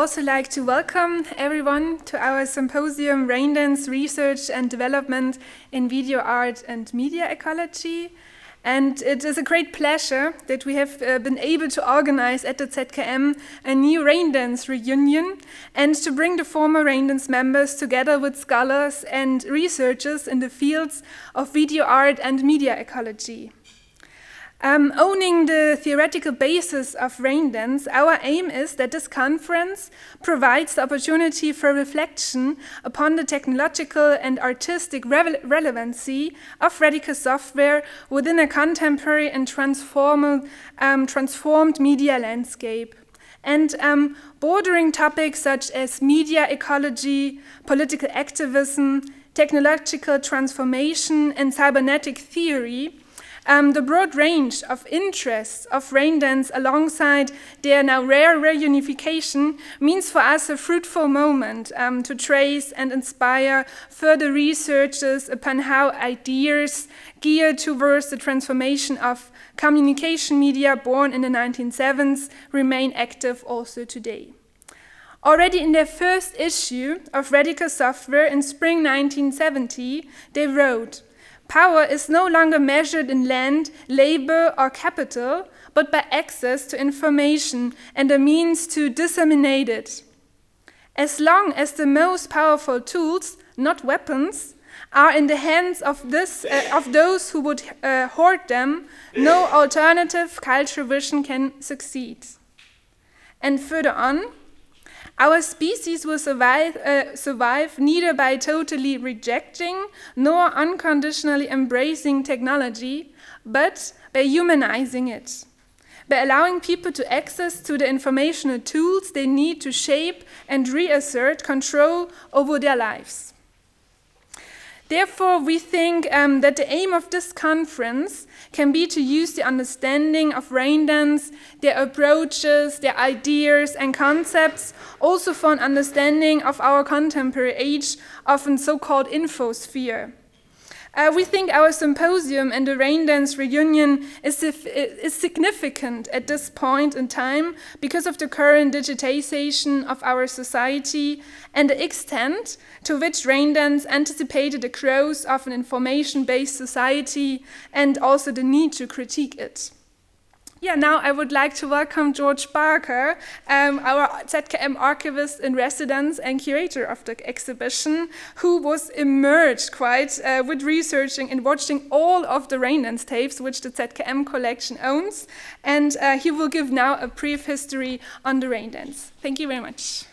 also like to welcome everyone to our symposium Raindance Research and Development in Video Art and Media Ecology. And it is a great pleasure that we have uh, been able to organize at the ZKM a new Raindance reunion and to bring the former Raindance members together with scholars and researchers in the fields of video art and media ecology. Um, owning the theoretical basis of Raindance, our aim is that this conference provides the opportunity for reflection upon the technological and artistic re relevancy of radical software within a contemporary and um, transformed media landscape. And um, bordering topics such as media ecology, political activism, technological transformation, and cybernetic theory um, the broad range of interests of Raindance alongside their now rare reunification means for us a fruitful moment um, to trace and inspire further researches upon how ideas geared towards the transformation of communication media born in the 1970s remain active also today. Already in their first issue of Radical Software in spring 1970, they wrote, Power is no longer measured in land, labor, or capital, but by access to information and a means to disseminate it. As long as the most powerful tools, not weapons, are in the hands of, this, uh, of those who would uh, hoard them, no alternative cultural vision can succeed. And further on, our species will survive, uh, survive neither by totally rejecting nor unconditionally embracing technology, but by humanizing it, by allowing people to access to the informational tools they need to shape and reassert control over their lives. Therefore, we think um, that the aim of this conference can be to use the understanding of Raindance, their approaches, their ideas and concepts, also for an understanding of our contemporary age of a so-called infosphere. Uh, we think our symposium and the Raindance reunion is, is, significant at this point in time because of the current digitization of our society and the extent to which Raindance anticipated the growth of an information based society and also the need to critique it. Yeah, now I would like to welcome George Barker, um, our ZKM archivist in residence and curator of the exhibition, who was immersed quite uh, with researching and watching all of the Raindance tapes, which the ZKM collection owns. And uh, he will give now a brief history on the Raindance. Thank you very much.